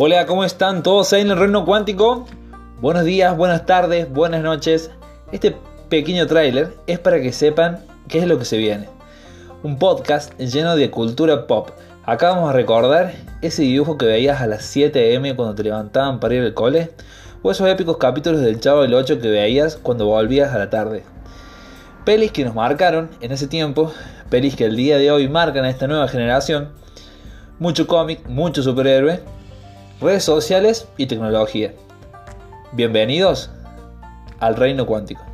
Hola, ¿cómo están todos ahí en el reino cuántico? Buenos días, buenas tardes, buenas noches. Este pequeño tráiler es para que sepan qué es lo que se viene. Un podcast lleno de cultura pop. Acá vamos a recordar ese dibujo que veías a las 7 am cuando te levantaban para ir al cole, o esos épicos capítulos del Chavo del 8 que veías cuando volvías a la tarde. Pelis que nos marcaron en ese tiempo, pelis que el día de hoy marcan a esta nueva generación, mucho cómic, mucho superhéroe, redes sociales y tecnología. Bienvenidos al reino cuántico.